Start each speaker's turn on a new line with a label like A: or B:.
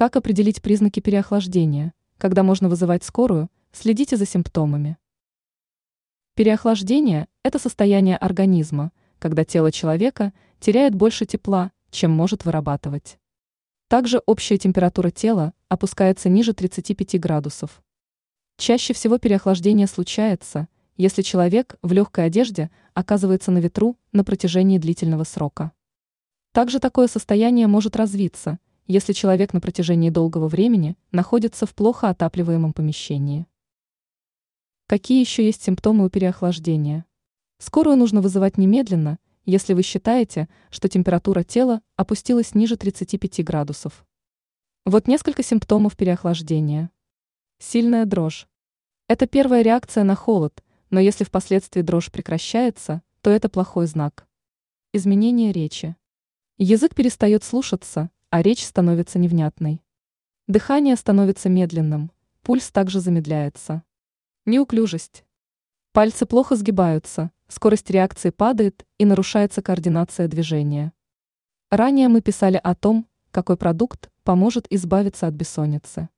A: Как определить признаки переохлаждения? Когда можно вызывать скорую, следите за симптомами. Переохлаждение – это состояние организма, когда тело человека теряет больше тепла, чем может вырабатывать. Также общая температура тела опускается ниже 35 градусов. Чаще всего переохлаждение случается, если человек в легкой одежде оказывается на ветру на протяжении длительного срока. Также такое состояние может развиться, если человек на протяжении долгого времени находится в плохо отапливаемом помещении. Какие еще есть симптомы у переохлаждения? Скорую нужно вызывать немедленно, если вы считаете, что температура тела опустилась ниже 35 градусов. Вот несколько симптомов переохлаждения. Сильная дрожь. Это первая реакция на холод, но если впоследствии дрожь прекращается, то это плохой знак. Изменение речи. Язык перестает слушаться, а речь становится невнятной. Дыхание становится медленным, пульс также замедляется. Неуклюжесть. Пальцы плохо сгибаются, скорость реакции падает и нарушается координация движения. Ранее мы писали о том, какой продукт поможет избавиться от бессонницы.